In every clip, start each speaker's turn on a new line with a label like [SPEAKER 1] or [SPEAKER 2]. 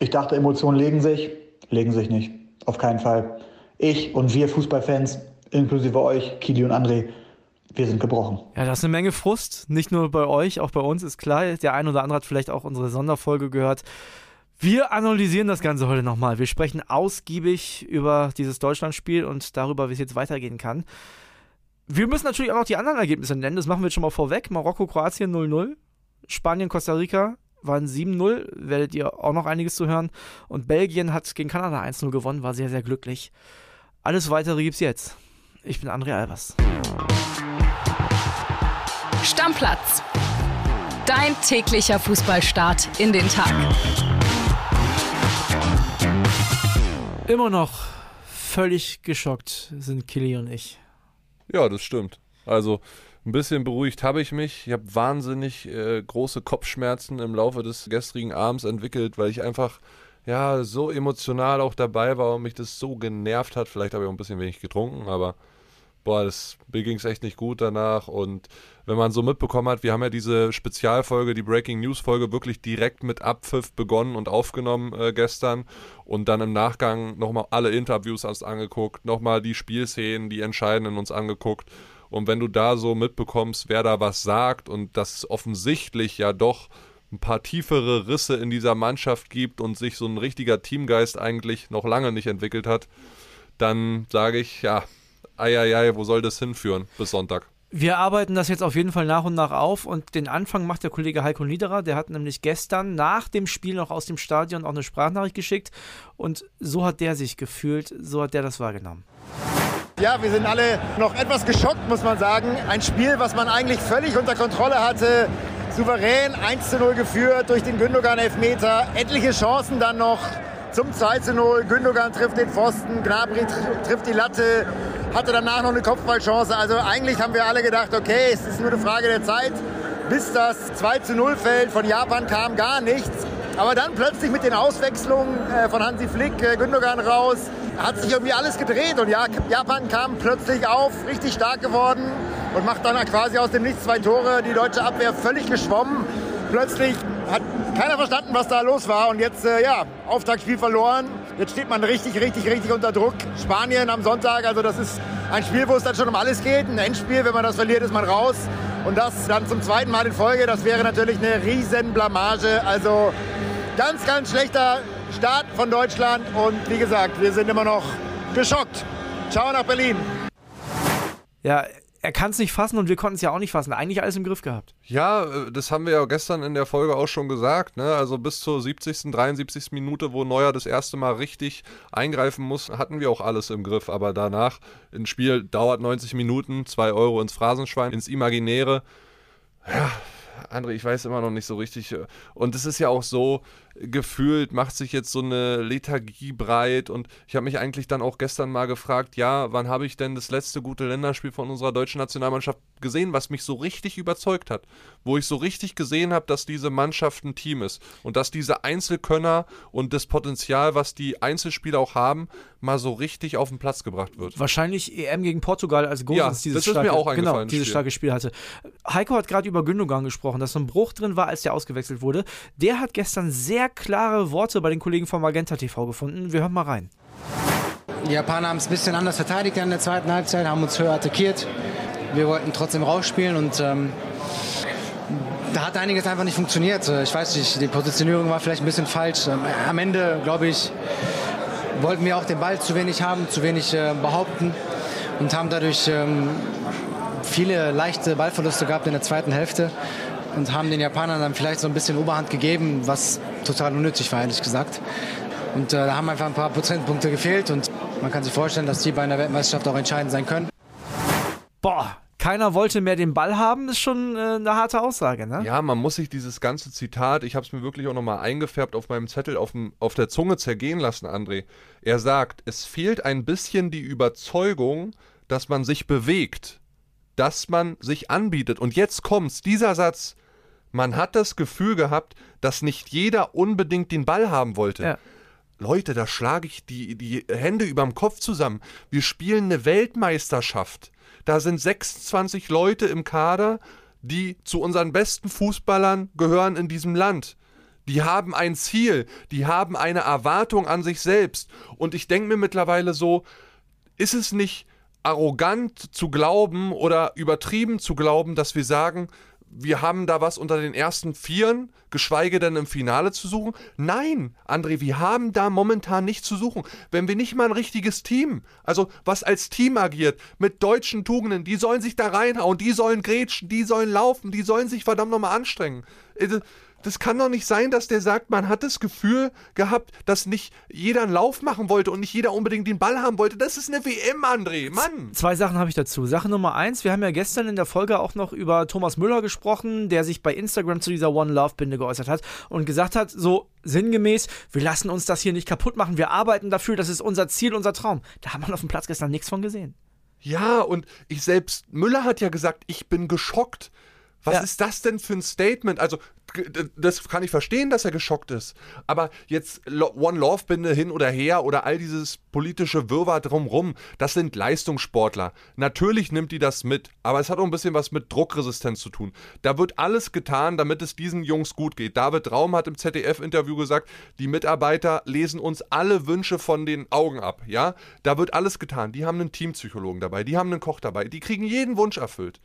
[SPEAKER 1] Ich dachte, Emotionen legen sich, legen sich nicht. Auf keinen Fall. Ich und wir Fußballfans, inklusive euch, Kili und André, wir sind gebrochen.
[SPEAKER 2] Ja, das ist eine Menge Frust. Nicht nur bei euch, auch bei uns ist klar. Der ein oder andere hat vielleicht auch unsere Sonderfolge gehört. Wir analysieren das Ganze heute nochmal. Wir sprechen ausgiebig über dieses Deutschlandspiel und darüber, wie es jetzt weitergehen kann. Wir müssen natürlich auch noch die anderen Ergebnisse nennen. Das machen wir jetzt schon mal vorweg. Marokko, Kroatien 0-0. Spanien, Costa Rica waren 7-0. Werdet ihr auch noch einiges zu hören. Und Belgien hat gegen Kanada 1-0 gewonnen, war sehr, sehr glücklich. Alles weitere gibt's jetzt. Ich bin André Albers.
[SPEAKER 3] Stammplatz. Dein täglicher Fußballstart in den Tag.
[SPEAKER 2] Immer noch völlig geschockt sind Killy und ich.
[SPEAKER 4] Ja, das stimmt. Also ein bisschen beruhigt habe ich mich. Ich habe wahnsinnig äh, große Kopfschmerzen im Laufe des gestrigen Abends entwickelt, weil ich einfach ja so emotional auch dabei war und mich das so genervt hat. Vielleicht habe ich auch ein bisschen wenig getrunken, aber boah, das, mir ging es echt nicht gut danach. Und wenn man so mitbekommen hat, wir haben ja diese Spezialfolge, die Breaking News Folge, wirklich direkt mit Abpfiff begonnen und aufgenommen äh, gestern. Und dann im Nachgang nochmal alle Interviews uns angeguckt, nochmal die Spielszenen, die entscheidenden uns angeguckt. Und wenn du da so mitbekommst, wer da was sagt und dass es offensichtlich ja doch ein paar tiefere Risse in dieser Mannschaft gibt und sich so ein richtiger Teamgeist eigentlich noch lange nicht entwickelt hat, dann sage ich, ja, eieiei, wo soll das hinführen bis Sonntag?
[SPEAKER 2] Wir arbeiten das jetzt auf jeden Fall nach und nach auf und den Anfang macht der Kollege Heiko Niederer. Der hat nämlich gestern nach dem Spiel noch aus dem Stadion auch eine Sprachnachricht geschickt und so hat der sich gefühlt, so hat der das wahrgenommen.
[SPEAKER 5] Ja, wir sind alle noch etwas geschockt, muss man sagen. Ein Spiel, was man eigentlich völlig unter Kontrolle hatte. Souverän 1 zu 0 geführt durch den Gündogan-Elfmeter. Etliche Chancen dann noch zum 2 zu 0. Gündogan trifft den Pfosten, Gnabry trifft die Latte, hatte danach noch eine Kopfballchance. Also eigentlich haben wir alle gedacht, okay, es ist nur eine Frage der Zeit, bis das 2 zu 0 fällt. Von Japan kam gar nichts. Aber dann plötzlich mit den Auswechslungen äh, von Hansi Flick, äh, Gündogan raus, hat sich irgendwie alles gedreht. Und ja, Japan kam plötzlich auf, richtig stark geworden und macht dann quasi aus dem Nichts zwei Tore. Die deutsche Abwehr völlig geschwommen. Plötzlich hat keiner verstanden, was da los war. Und jetzt, äh, ja, Auftaktspiel verloren. Jetzt steht man richtig, richtig, richtig unter Druck. Spanien am Sonntag, also das ist ein Spiel, wo es dann schon um alles geht. Ein Endspiel, wenn man das verliert, ist man raus. Und das dann zum zweiten Mal in Folge, das wäre natürlich eine riesen Blamage. Also ganz, ganz schlechter Start von Deutschland. Und wie gesagt, wir sind immer noch geschockt. Ciao nach Berlin.
[SPEAKER 2] Ja, er kann es nicht fassen und wir konnten es ja auch nicht fassen. Eigentlich alles im Griff gehabt.
[SPEAKER 4] Ja, das haben wir ja gestern in der Folge auch schon gesagt. Ne? Also bis zur 70., 73. Minute, wo Neuer das erste Mal richtig eingreifen muss, hatten wir auch alles im Griff. Aber danach, ein Spiel dauert 90 Minuten, 2 Euro ins Phrasenschwein, ins Imaginäre. Ja, André, ich weiß immer noch nicht so richtig. Äh, und es ist ja auch so, gefühlt macht sich jetzt so eine Lethargie breit. Und ich habe mich eigentlich dann auch gestern mal gefragt, ja, wann habe ich denn das letzte gute Länderspiel von unserer deutschen Nationalmannschaft gesehen, was mich so richtig überzeugt hat? Wo ich so richtig gesehen habe, dass diese Mannschaft ein Team ist. Und dass diese Einzelkönner und das Potenzial, was die Einzelspieler auch haben, mal so richtig auf den Platz gebracht wird.
[SPEAKER 2] Wahrscheinlich EM gegen Portugal, als Gosens
[SPEAKER 4] ja,
[SPEAKER 2] dieses,
[SPEAKER 4] das
[SPEAKER 2] starke,
[SPEAKER 4] mir auch
[SPEAKER 2] genau, dieses starke Spiel hatte. Heiko hat gerade über Gündogan gesprochen, dass so ein Bruch drin war, als der ausgewechselt wurde. Der hat gestern sehr klare Worte bei den Kollegen von Magenta TV gefunden. Wir hören mal rein.
[SPEAKER 6] Die Japaner haben es ein bisschen anders verteidigt in der zweiten Halbzeit, haben uns höher attackiert. Wir wollten trotzdem rausspielen und ähm, da hat einiges einfach nicht funktioniert. Ich weiß nicht, die Positionierung war vielleicht ein bisschen falsch. Ähm, am Ende, glaube ich, wollten wir auch den Ball zu wenig haben, zu wenig äh, behaupten und haben dadurch ähm, viele leichte Ballverluste gehabt in der zweiten Hälfte und haben den Japanern dann vielleicht so ein bisschen Oberhand gegeben, was total unnötig war, ehrlich gesagt. Und äh, da haben einfach ein paar Prozentpunkte gefehlt und man kann sich vorstellen, dass die bei einer Weltmeisterschaft auch entscheidend sein können.
[SPEAKER 2] Boah, keiner wollte mehr den Ball haben, ist schon äh, eine harte Aussage, ne?
[SPEAKER 4] Ja, man muss sich dieses ganze Zitat, ich habe es mir wirklich auch nochmal eingefärbt auf meinem Zettel auf, dem, auf der Zunge zergehen lassen, André. Er sagt, es fehlt ein bisschen die Überzeugung, dass man sich bewegt, dass man sich anbietet. Und jetzt kommt's, dieser Satz, man hat das Gefühl gehabt, dass nicht jeder unbedingt den Ball haben wollte. Ja. Leute, da schlage ich die, die Hände überm Kopf zusammen. Wir spielen eine Weltmeisterschaft. Da sind 26 Leute im Kader, die zu unseren besten Fußballern gehören in diesem Land. Die haben ein Ziel, die haben eine Erwartung an sich selbst. Und ich denke mir mittlerweile so, ist es nicht arrogant zu glauben oder übertrieben zu glauben, dass wir sagen, wir haben da was unter den ersten Vieren, geschweige denn im Finale zu suchen. Nein, André, wir haben da momentan nichts zu suchen. Wenn wir nicht mal ein richtiges Team, also was als Team agiert, mit deutschen Tugenden, die sollen sich da reinhauen, die sollen grätschen, die sollen laufen, die sollen sich verdammt nochmal anstrengen. Das kann doch nicht sein, dass der sagt, man hat das Gefühl gehabt, dass nicht jeder einen Lauf machen wollte und nicht jeder unbedingt den Ball haben wollte. Das ist eine WM, André. Mann.
[SPEAKER 2] Zwei Sachen habe ich dazu. Sache Nummer eins, wir haben ja gestern in der Folge auch noch über Thomas Müller gesprochen, der sich bei Instagram zu dieser One Love Binde geäußert hat und gesagt hat, so sinngemäß, wir lassen uns das hier nicht kaputt machen, wir arbeiten dafür, das ist unser Ziel, unser Traum. Da haben wir auf dem Platz gestern nichts von gesehen.
[SPEAKER 4] Ja, und ich selbst, Müller hat ja gesagt, ich bin geschockt. Was ja. ist das denn für ein Statement? Also, das kann ich verstehen, dass er geschockt ist. Aber jetzt One Love Binde hin oder her oder all dieses politische Wirrwarr drumrum, das sind Leistungssportler. Natürlich nimmt die das mit, aber es hat auch ein bisschen was mit Druckresistenz zu tun. Da wird alles getan, damit es diesen Jungs gut geht. David Raum hat im ZDF-Interview gesagt, die Mitarbeiter lesen uns alle Wünsche von den Augen ab. Ja, da wird alles getan. Die haben einen Teampsychologen dabei, die haben einen Koch dabei, die kriegen jeden Wunsch erfüllt.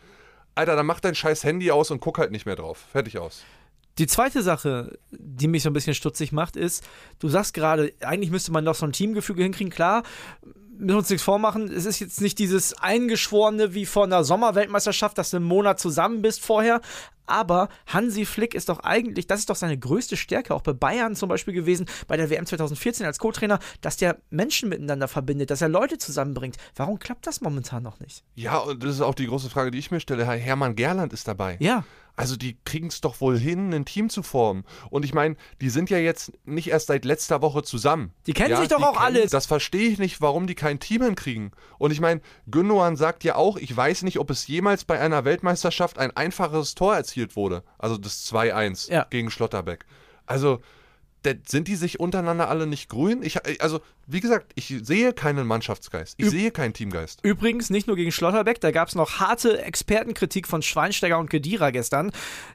[SPEAKER 4] Alter, dann mach dein scheiß Handy aus und guck halt nicht mehr drauf. Fertig aus.
[SPEAKER 2] Die zweite Sache, die mich so ein bisschen stutzig macht, ist, du sagst gerade, eigentlich müsste man doch so ein Teamgefüge hinkriegen. Klar, müssen uns nichts vormachen, es ist jetzt nicht dieses Eingeschworene wie vor einer Sommerweltmeisterschaft, dass du einen Monat zusammen bist vorher. Aber Hansi Flick ist doch eigentlich, das ist doch seine größte Stärke, auch bei Bayern zum Beispiel gewesen, bei der WM 2014 als Co-Trainer, dass der Menschen miteinander verbindet, dass er Leute zusammenbringt. Warum klappt das momentan noch nicht?
[SPEAKER 4] Ja, und das ist auch die große Frage, die ich mir stelle. Hermann Gerland ist dabei.
[SPEAKER 2] Ja.
[SPEAKER 4] Also die kriegen es doch wohl hin, ein Team zu formen. Und ich meine, die sind ja jetzt nicht erst seit letzter Woche zusammen.
[SPEAKER 2] Die kennen
[SPEAKER 4] ja,
[SPEAKER 2] sich doch auch alle.
[SPEAKER 4] Das verstehe ich nicht, warum die kein Team hinkriegen. Und ich meine, Gündogan sagt ja auch, ich weiß nicht, ob es jemals bei einer Weltmeisterschaft ein einfaches Tor erzielt wurde. Also das 2-1 ja. gegen Schlotterbeck. Also sind die sich untereinander alle nicht grün? Ich, also, wie gesagt, ich sehe keinen Mannschaftsgeist. Ich Üb sehe keinen Teamgeist.
[SPEAKER 2] Übrigens nicht nur gegen Schlotterbeck, da gab es noch harte Expertenkritik von Schweinsteiger und Kedira gestern.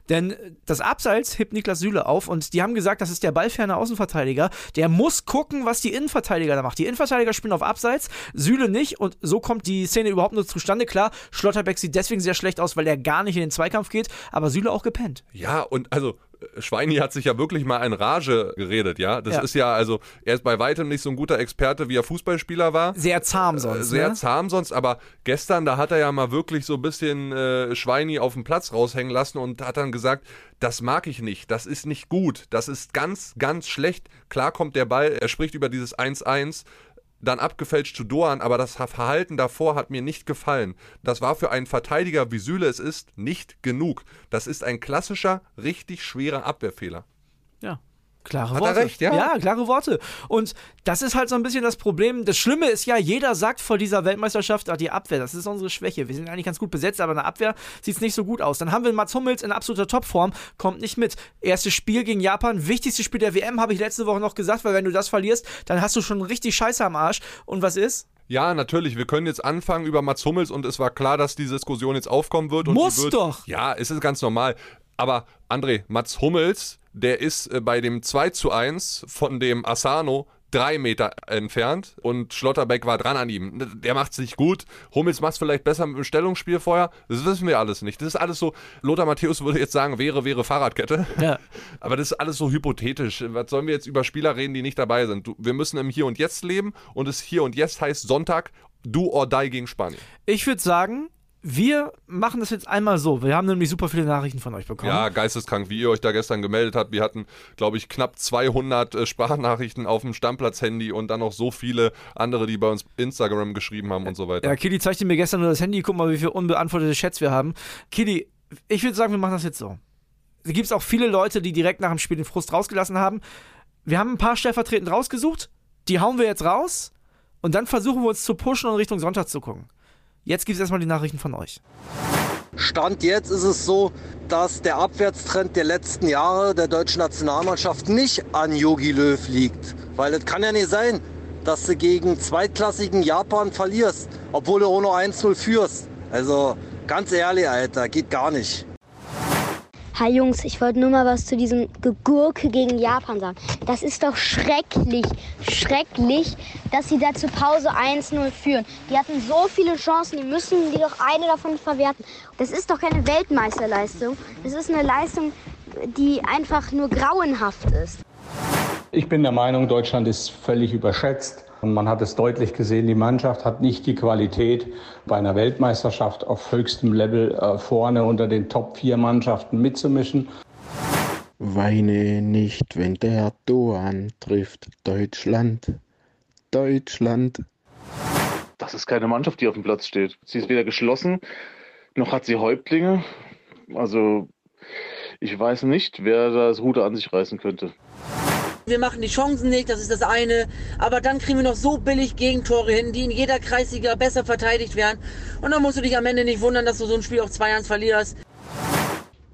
[SPEAKER 2] Denn das Abseits hebt Niklas Süle auf und die haben gesagt, das ist der ballferne Außenverteidiger. Der muss gucken, was die Innenverteidiger da macht. Die Innenverteidiger spielen auf Abseits, Süle nicht und so kommt die Szene überhaupt nur zustande. Klar, Schlotterbeck sieht deswegen sehr schlecht aus, weil er gar nicht in den Zweikampf geht, aber Süle auch gepennt.
[SPEAKER 4] Ja, und also Schweini hat sich ja wirklich mal in Rage geredet, ja. Das ja. ist ja, also, er ist bei weitem nicht so ein guter Experte, wie er Fußballspieler war.
[SPEAKER 2] Sehr zahm sonst. Äh,
[SPEAKER 4] sehr
[SPEAKER 2] ne?
[SPEAKER 4] zahm sonst, aber gestern, da hat er ja mal wirklich so ein bisschen äh, Schweini auf dem Platz raushängen lassen und hat dann gesagt, das mag ich nicht, das ist nicht gut, das ist ganz, ganz schlecht. Klar kommt der Ball, er spricht über dieses 1-1, dann abgefälscht zu Doan, aber das Verhalten davor hat mir nicht gefallen. Das war für einen Verteidiger, wie Süle es ist, nicht genug. Das ist ein klassischer, richtig schwerer Abwehrfehler.
[SPEAKER 2] Ja. Klare
[SPEAKER 4] Hat
[SPEAKER 2] Worte.
[SPEAKER 4] Er recht, ja?
[SPEAKER 2] ja, klare Worte. Und das ist halt so ein bisschen das Problem. Das Schlimme ist ja, jeder sagt vor dieser Weltmeisterschaft, ah, die Abwehr, das ist unsere Schwäche. Wir sind eigentlich ganz gut besetzt, aber in der Abwehr sieht es nicht so gut aus. Dann haben wir Mats Hummels in absoluter Topform, kommt nicht mit. Erstes Spiel gegen Japan, wichtigstes Spiel der WM, habe ich letzte Woche noch gesagt, weil wenn du das verlierst, dann hast du schon richtig Scheiße am Arsch. Und was ist?
[SPEAKER 4] Ja, natürlich. Wir können jetzt anfangen über Mats Hummels und es war klar, dass diese Diskussion jetzt aufkommen wird.
[SPEAKER 2] Muss
[SPEAKER 4] wird,
[SPEAKER 2] doch!
[SPEAKER 4] Ja, es ist ganz normal. Aber André, Mats Hummels der ist äh, bei dem 2 zu 1 von dem Asano drei Meter entfernt und Schlotterbeck war dran an ihm. Der macht es nicht gut. Hummels macht es vielleicht besser mit dem Stellungsspiel vorher. Das wissen wir alles nicht. Das ist alles so, Lothar Matthäus würde jetzt sagen, wäre, wäre Fahrradkette. Ja. Aber das ist alles so hypothetisch. Was sollen wir jetzt über Spieler reden, die nicht dabei sind? Du, wir müssen im Hier und Jetzt leben und das Hier und Jetzt heißt Sonntag, do or die gegen Spanien.
[SPEAKER 2] Ich würde sagen, wir machen das jetzt einmal so. Wir haben nämlich super viele Nachrichten von euch bekommen.
[SPEAKER 4] Ja, geisteskrank, wie ihr euch da gestern gemeldet habt. Wir hatten, glaube ich, knapp 200 äh, Sprachnachrichten auf dem Stammplatz-Handy und dann noch so viele andere, die bei uns Instagram geschrieben haben und so weiter.
[SPEAKER 2] Ja, Kili zeigte mir gestern nur das Handy. Guck mal, wie viele unbeantwortete Chats wir haben. Kili, ich würde sagen, wir machen das jetzt so. Es gibt auch viele Leute, die direkt nach dem Spiel den Frust rausgelassen haben. Wir haben ein paar stellvertretend rausgesucht. Die hauen wir jetzt raus. Und dann versuchen wir uns zu pushen und Richtung Sonntag zu gucken. Jetzt gibt es erstmal die Nachrichten von euch.
[SPEAKER 7] Stand jetzt ist es so, dass der Abwärtstrend der letzten Jahre der deutschen Nationalmannschaft nicht an Yogi Löw liegt. Weil es kann ja nicht sein, dass du gegen zweitklassigen Japan verlierst, obwohl du auch nur 1-0 führst. Also ganz ehrlich, Alter, geht gar nicht.
[SPEAKER 8] Hi Jungs, ich wollte nur mal was zu diesem Gegurke gegen Japan sagen. Das ist doch schrecklich, schrecklich, dass sie da zur Pause 1-0 führen. Die hatten so viele Chancen, die müssen die doch eine davon verwerten. Das ist doch keine Weltmeisterleistung. Das ist eine Leistung, die einfach nur grauenhaft ist.
[SPEAKER 9] Ich bin der Meinung, Deutschland ist völlig überschätzt. Und man hat es deutlich gesehen, die Mannschaft hat nicht die Qualität, bei einer Weltmeisterschaft auf höchstem Level äh, vorne unter den Top 4 Mannschaften mitzumischen.
[SPEAKER 10] Weine nicht, wenn der Doan trifft. Deutschland, Deutschland.
[SPEAKER 11] Das ist keine Mannschaft, die auf dem Platz steht. Sie ist weder geschlossen, noch hat sie Häuptlinge. Also ich weiß nicht, wer das Ruder an sich reißen könnte.
[SPEAKER 12] Wir machen die Chancen nicht, das ist das eine. Aber dann kriegen wir noch so billig Gegentore hin, die in jeder Kreisliga besser verteidigt werden. Und dann musst du dich am Ende nicht wundern, dass du so ein Spiel auf 2-1 verlierst.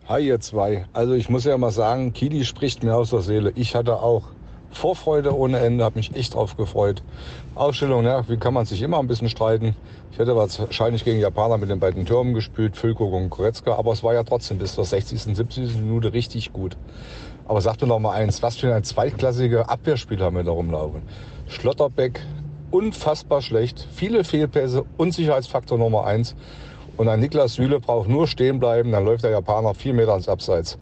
[SPEAKER 13] Hi ihr zwei. Also ich muss ja mal sagen, Kili spricht mir aus der Seele. Ich hatte auch Vorfreude ohne Ende, habe mich echt drauf gefreut. Ausstellung, ja, wie kann man sich immer ein bisschen streiten. Ich hätte wahrscheinlich gegen Japaner mit den beiden Türmen gespielt, Füllkrug und Koretzka, aber es war ja trotzdem bis zur 60., 70. Minute richtig gut. Aber sag mir noch mal eins, was für ein zweitklassiger Abwehrspieler haben wir da rumlaufen? Schlotterbeck, unfassbar schlecht, viele Fehlpässe, Unsicherheitsfaktor Nummer eins. Und ein Niklas Süle braucht nur stehen bleiben, dann läuft der Japaner vier Meter ins Abseits.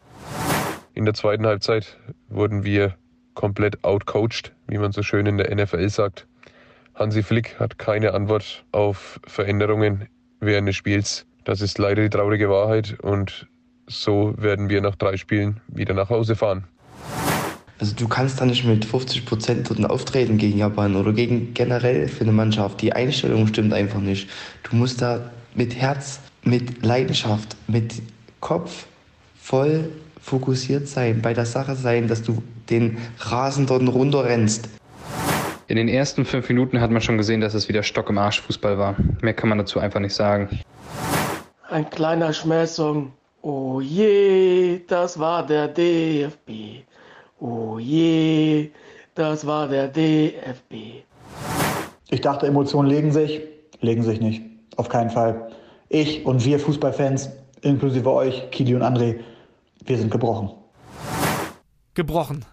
[SPEAKER 14] In der zweiten Halbzeit wurden wir komplett outcoached, wie man so schön in der NFL sagt. Hansi Flick hat keine Antwort auf Veränderungen während des Spiels. Das ist leider die traurige Wahrheit und so werden wir nach drei Spielen wieder nach Hause fahren.
[SPEAKER 15] Also du kannst da nicht mit 50 Prozent auftreten gegen Japan oder gegen generell für eine Mannschaft. Die Einstellung stimmt einfach nicht. Du musst da mit Herz, mit Leidenschaft, mit Kopf voll fokussiert sein, bei der Sache sein, dass du den Rasen dort runterrennst.
[SPEAKER 16] In den ersten fünf Minuten hat man schon gesehen, dass es wieder Stock im Arsch Fußball war. Mehr kann man dazu einfach nicht sagen.
[SPEAKER 17] Ein kleiner Schmähsong. Oh je, das war der DFB. Oh je, das war der DFB.
[SPEAKER 1] Ich dachte, Emotionen legen sich, legen sich nicht. Auf keinen Fall. Ich und wir Fußballfans, inklusive euch, Kili und André, wir sind gebrochen.
[SPEAKER 2] Gebrochen.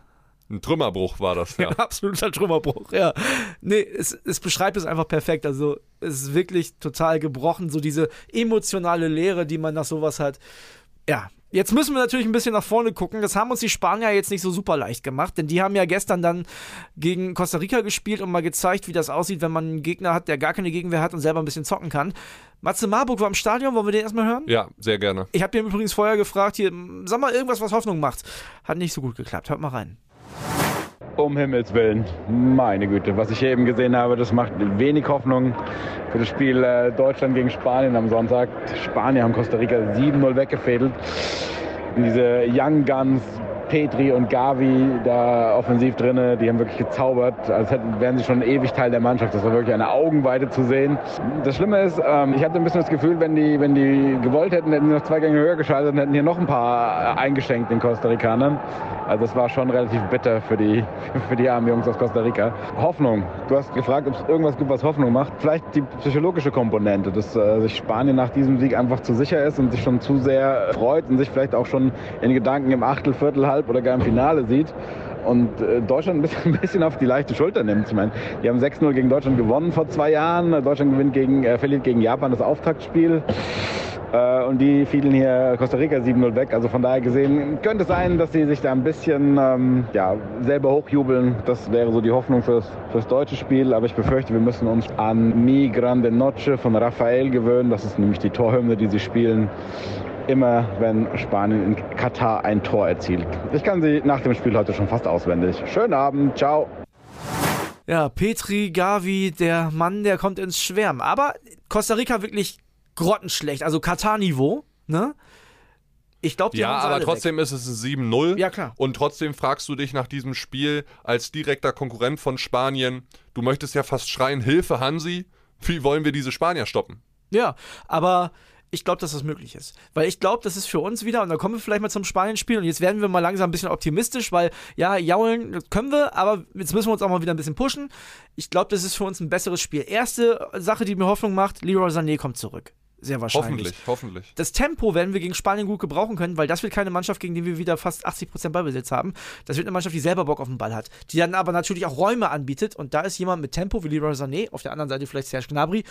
[SPEAKER 4] Ein Trümmerbruch war das, ja.
[SPEAKER 2] Ein absoluter Trümmerbruch, ja. Nee, es, es beschreibt es einfach perfekt. Also, es ist wirklich total gebrochen, so diese emotionale Leere, die man nach sowas hat. Ja, Jetzt müssen wir natürlich ein bisschen nach vorne gucken. Das haben uns die Spanier jetzt nicht so super leicht gemacht, denn die haben ja gestern dann gegen Costa Rica gespielt und mal gezeigt, wie das aussieht, wenn man einen Gegner hat, der gar keine Gegenwehr hat und selber ein bisschen zocken kann. Matze Marburg war im Stadion, wollen wir den erstmal hören?
[SPEAKER 4] Ja, sehr gerne.
[SPEAKER 2] Ich habe ihn übrigens vorher gefragt, hier, sag mal irgendwas, was Hoffnung macht. Hat nicht so gut geklappt. Hört mal rein.
[SPEAKER 18] Um Himmels Willen, meine Güte, was ich hier eben gesehen habe, das macht wenig Hoffnung für das Spiel äh, Deutschland gegen Spanien am Sonntag. Spanier haben Costa Rica 7-0 weggefädelt. Diese Young Guns Petri und Gavi da offensiv drinne, die haben wirklich gezaubert. Als hätten, wären sie schon ewig Teil der Mannschaft. Das war wirklich eine Augenweide zu sehen. Das Schlimme ist, ähm, ich hatte ein bisschen das Gefühl, wenn die, wenn die gewollt hätten, hätten sie noch zwei Gänge höher geschaltet und hätten hier noch ein paar eingeschenkt den Costa Ricanern. Also das war schon relativ bitter für die, für die armen Jungs aus Costa Rica. Hoffnung. Du hast gefragt, ob es irgendwas gibt, was Hoffnung macht. Vielleicht die psychologische Komponente, dass äh, sich Spanien nach diesem Sieg einfach zu sicher ist und sich schon zu sehr freut und sich vielleicht auch schon in Gedanken im Achtel, Viertel, Halb oder gar im Finale sieht und äh, Deutschland ein bisschen, ein bisschen, auf die leichte Schulter nimmt. Ich meine, die haben 6-0 gegen Deutschland gewonnen vor zwei Jahren. Deutschland gewinnt gegen, äh, verliert gegen Japan das Auftaktspiel. Äh, und die fielen hier Costa Rica 7-0 weg. Also von daher gesehen könnte es sein, dass sie sich da ein bisschen ähm, ja, selber hochjubeln. Das wäre so die Hoffnung fürs, fürs deutsche Spiel. Aber ich befürchte, wir müssen uns an Mi Grande Noche von Rafael gewöhnen. Das ist nämlich die Torhymne, die sie spielen immer, wenn Spanien in Katar ein Tor erzielt. Ich kann sie nach dem Spiel heute schon fast auswendig. Schönen Abend, ciao.
[SPEAKER 2] Ja, Petri Gavi, der Mann, der kommt ins Schwärmen. Aber Costa Rica wirklich grottenschlecht, also Katar-Niveau, ne? Ich glaube,
[SPEAKER 4] Ja, aber trotzdem
[SPEAKER 2] weg.
[SPEAKER 4] ist es ein 7-0.
[SPEAKER 2] Ja, klar.
[SPEAKER 4] Und trotzdem fragst du dich nach diesem Spiel als direkter Konkurrent von Spanien, du möchtest ja fast schreien, Hilfe Hansi, wie wollen wir diese Spanier stoppen?
[SPEAKER 2] Ja, aber ich glaube, dass das möglich ist. Weil ich glaube, das ist für uns wieder, und dann kommen wir vielleicht mal zum Spanien-Spiel und jetzt werden wir mal langsam ein bisschen optimistisch, weil ja, jaulen können wir, aber jetzt müssen wir uns auch mal wieder ein bisschen pushen. Ich glaube, das ist für uns ein besseres Spiel. Erste Sache, die mir Hoffnung macht, Leroy Sané kommt zurück. sehr wahrscheinlich.
[SPEAKER 4] Hoffentlich, hoffentlich.
[SPEAKER 2] Das Tempo werden wir gegen Spanien gut gebrauchen können, weil das wird keine Mannschaft, gegen die wir wieder fast 80% Ballbesitz haben. Das wird eine Mannschaft, die selber Bock auf den Ball hat, die dann aber natürlich auch Räume anbietet und da ist jemand mit Tempo wie Leroy Sané, auf der anderen Seite vielleicht Serge Gnabry,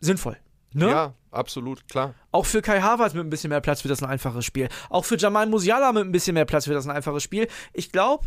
[SPEAKER 2] sinnvoll. Ne?
[SPEAKER 4] Ja, absolut, klar.
[SPEAKER 2] Auch für Kai Havertz mit ein bisschen mehr Platz wird das ein einfaches Spiel. Auch für Jamal Musiala mit ein bisschen mehr Platz wird das ein einfaches Spiel. Ich glaube,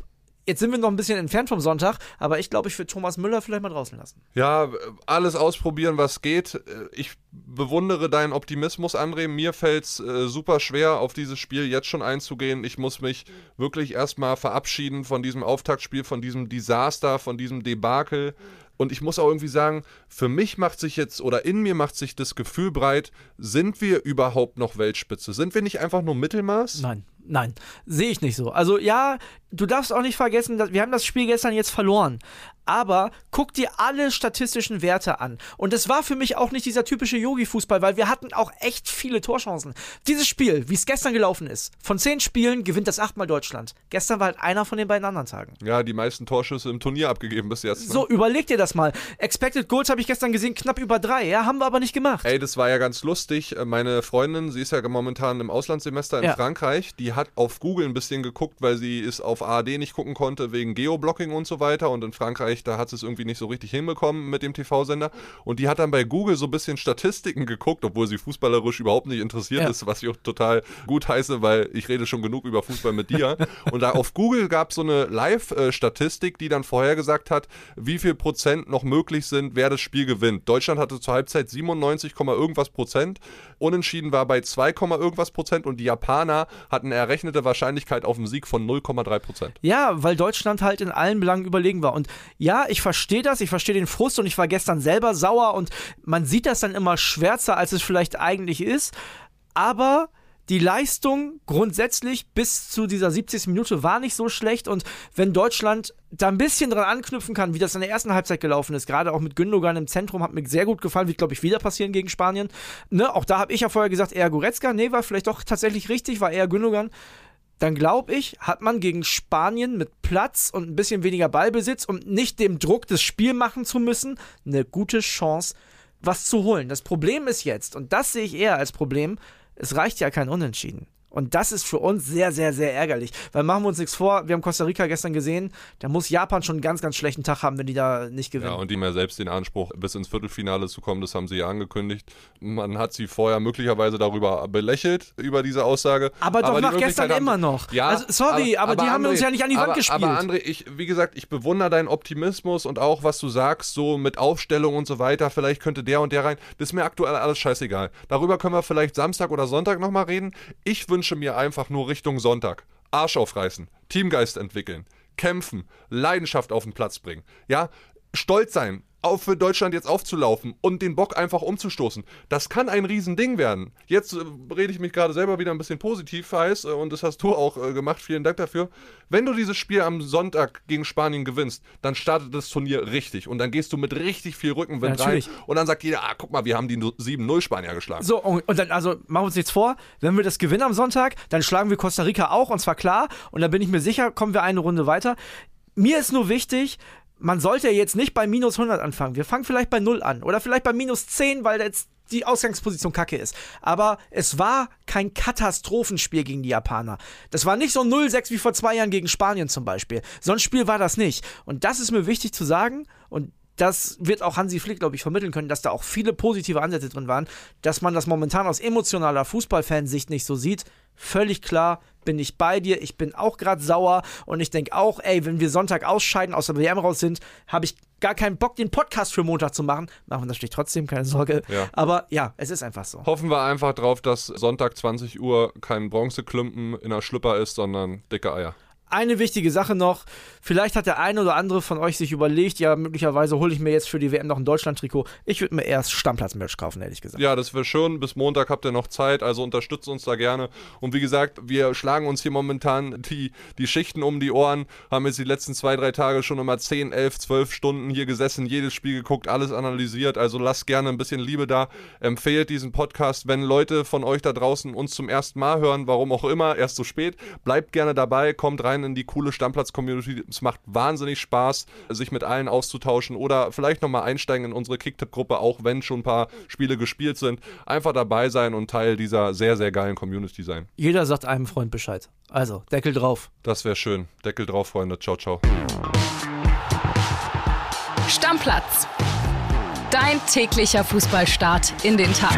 [SPEAKER 2] Jetzt sind wir noch ein bisschen entfernt vom Sonntag, aber ich glaube, ich würde Thomas Müller vielleicht mal draußen lassen.
[SPEAKER 4] Ja, alles ausprobieren, was geht. Ich bewundere deinen Optimismus, André. Mir fällt es äh, super schwer, auf dieses Spiel jetzt schon einzugehen. Ich muss mich wirklich erstmal verabschieden von diesem Auftaktspiel, von diesem Desaster, von diesem Debakel. Und ich muss auch irgendwie sagen, für mich macht sich jetzt oder in mir macht sich das Gefühl breit, sind wir überhaupt noch Weltspitze? Sind wir nicht einfach nur Mittelmaß?
[SPEAKER 2] Nein, nein, sehe ich nicht so. Also ja, du darfst auch nicht vergessen, dass wir haben das Spiel gestern jetzt verloren. Aber guck dir alle statistischen Werte an. Und es war für mich auch nicht dieser typische Yogi-Fußball, weil wir hatten auch echt viele Torchancen. Dieses Spiel, wie es gestern gelaufen ist, von zehn Spielen gewinnt das achtmal Deutschland. Gestern war halt einer von den beiden anderen Tagen.
[SPEAKER 4] Ja, die meisten Torschüsse im Turnier abgegeben bis jetzt.
[SPEAKER 2] Ne? So, überleg dir das mal. Expected Goals habe ich gestern gesehen, knapp über drei. Ja, haben wir aber nicht gemacht.
[SPEAKER 4] Ey, das war ja ganz lustig. Meine Freundin, sie ist ja momentan im Auslandssemester in ja. Frankreich, die hat auf Google ein bisschen geguckt, weil sie ist auf ARD nicht gucken konnte wegen Geoblocking und so weiter. Und in Frankreich, da hat es irgendwie nicht so richtig hinbekommen mit dem TV-Sender. Und die hat dann bei Google so ein bisschen Statistiken geguckt, obwohl sie fußballerisch überhaupt nicht interessiert ja. ist, was ich auch total gut heiße, weil ich rede schon genug über Fußball mit dir. und da auf Google gab es so eine Live-Statistik, die dann vorhergesagt hat, wie viel Prozent noch möglich sind, wer das Spiel gewinnt. Deutschland hatte zur Halbzeit 97, irgendwas Prozent. Unentschieden war bei 2, irgendwas Prozent und die Japaner hatten eine errechnete Wahrscheinlichkeit auf einen Sieg von 0,3 Prozent.
[SPEAKER 2] Ja, weil Deutschland halt in allen Belangen überlegen war. Und ja, ich verstehe das, ich verstehe den Frust und ich war gestern selber sauer und man sieht das dann immer schwärzer, als es vielleicht eigentlich ist. Aber die Leistung grundsätzlich bis zu dieser 70. Minute war nicht so schlecht und wenn Deutschland da ein bisschen dran anknüpfen kann, wie das in der ersten Halbzeit gelaufen ist, gerade auch mit Gündogan im Zentrum, hat mir sehr gut gefallen, wird glaube ich wieder passieren gegen Spanien. Ne, auch da habe ich ja vorher gesagt, eher Goretzka, nee, war vielleicht doch tatsächlich richtig, war eher Gündogan dann glaube ich, hat man gegen Spanien mit Platz und ein bisschen weniger Ballbesitz und nicht dem Druck, das Spiel machen zu müssen, eine gute Chance, was zu holen. Das Problem ist jetzt, und das sehe ich eher als Problem, es reicht ja kein Unentschieden. Und das ist für uns sehr, sehr, sehr ärgerlich. Weil machen wir uns nichts vor, wir haben Costa Rica gestern gesehen, da muss Japan schon einen ganz, ganz schlechten Tag haben, wenn die da nicht gewinnen.
[SPEAKER 4] Ja, und die haben ja selbst den Anspruch, bis ins Viertelfinale zu kommen, das haben sie ja angekündigt. Man hat sie vorher möglicherweise darüber belächelt, über diese Aussage.
[SPEAKER 2] Aber doch aber nach gestern immer noch. Ja, also, sorry, aber, aber, aber die haben André, uns ja nicht an die Wand gespielt.
[SPEAKER 4] Aber André, ich, wie gesagt, ich bewundere deinen Optimismus und auch, was du sagst, so mit Aufstellung und so weiter, vielleicht könnte der und der rein. Das ist mir aktuell alles scheißegal. Darüber können wir vielleicht Samstag oder Sonntag nochmal reden. Ich wünsche mir einfach nur Richtung Sonntag. Arsch aufreißen, Teamgeist entwickeln, kämpfen, Leidenschaft auf den Platz bringen. Ja, stolz sein, auf für Deutschland jetzt aufzulaufen und den Bock einfach umzustoßen. Das kann ein Riesending werden. Jetzt äh, rede ich mich gerade selber wieder ein bisschen positiv heiß äh, und das hast du auch äh, gemacht. Vielen Dank dafür. Wenn du dieses Spiel am Sonntag gegen Spanien gewinnst, dann startet das Turnier richtig und dann gehst du mit richtig viel Rückenwind ja, rein und dann sagt jeder, ah, guck mal, wir haben die 7-0 Spanier geschlagen.
[SPEAKER 2] So, und dann, also machen wir uns jetzt vor, wenn wir das gewinnen am Sonntag, dann schlagen wir Costa Rica auch und zwar klar und dann bin ich mir sicher, kommen wir eine Runde weiter. Mir ist nur wichtig, man sollte jetzt nicht bei minus 100 anfangen. Wir fangen vielleicht bei 0 an oder vielleicht bei minus 10, weil jetzt die Ausgangsposition kacke ist. Aber es war kein Katastrophenspiel gegen die Japaner. Das war nicht so 0-6 wie vor zwei Jahren gegen Spanien zum Beispiel. So ein Spiel war das nicht. Und das ist mir wichtig zu sagen. Und das wird auch Hansi Flick, glaube ich, vermitteln können, dass da auch viele positive Ansätze drin waren, dass man das momentan aus emotionaler Fußballfansicht nicht so sieht. Völlig klar, bin ich bei dir. Ich bin auch gerade sauer und ich denke auch, ey, wenn wir Sonntag ausscheiden, aus der WM raus sind, habe ich gar keinen Bock, den Podcast für Montag zu machen. Machen wir natürlich trotzdem, keine Sorge. Ja. Aber ja, es ist einfach so.
[SPEAKER 4] Hoffen wir einfach drauf, dass Sonntag 20 Uhr kein Bronzeklumpen in der Schlüpper ist, sondern dicke Eier.
[SPEAKER 2] Eine wichtige Sache noch, vielleicht hat der eine oder andere von euch sich überlegt, ja, möglicherweise hole ich mir jetzt für die WM noch ein Deutschland-Trikot. Ich würde mir erst Stammplatz-Merch kaufen, ehrlich gesagt.
[SPEAKER 4] Ja, das wäre schön. Bis Montag habt ihr noch Zeit, also unterstützt uns da gerne. Und wie gesagt, wir schlagen uns hier momentan die, die Schichten um die Ohren, haben jetzt die letzten zwei, drei Tage schon immer 10, 11, 12 Stunden hier gesessen, jedes Spiel geguckt, alles analysiert. Also lasst gerne ein bisschen Liebe da. Empfehlt diesen Podcast, wenn Leute von euch da draußen uns zum ersten Mal hören, warum auch immer, erst so spät. Bleibt gerne dabei, kommt rein rein in die coole Stammplatz-Community. Es macht wahnsinnig Spaß, sich mit allen auszutauschen oder vielleicht nochmal einsteigen in unsere Kicktipp-Gruppe, auch wenn schon ein paar Spiele gespielt sind. Einfach dabei sein und Teil dieser sehr, sehr geilen Community sein.
[SPEAKER 2] Jeder sagt einem Freund Bescheid. Also, Deckel drauf.
[SPEAKER 4] Das wäre schön. Deckel drauf, Freunde. Ciao, ciao.
[SPEAKER 3] Stammplatz. Dein täglicher Fußballstart in den Tag.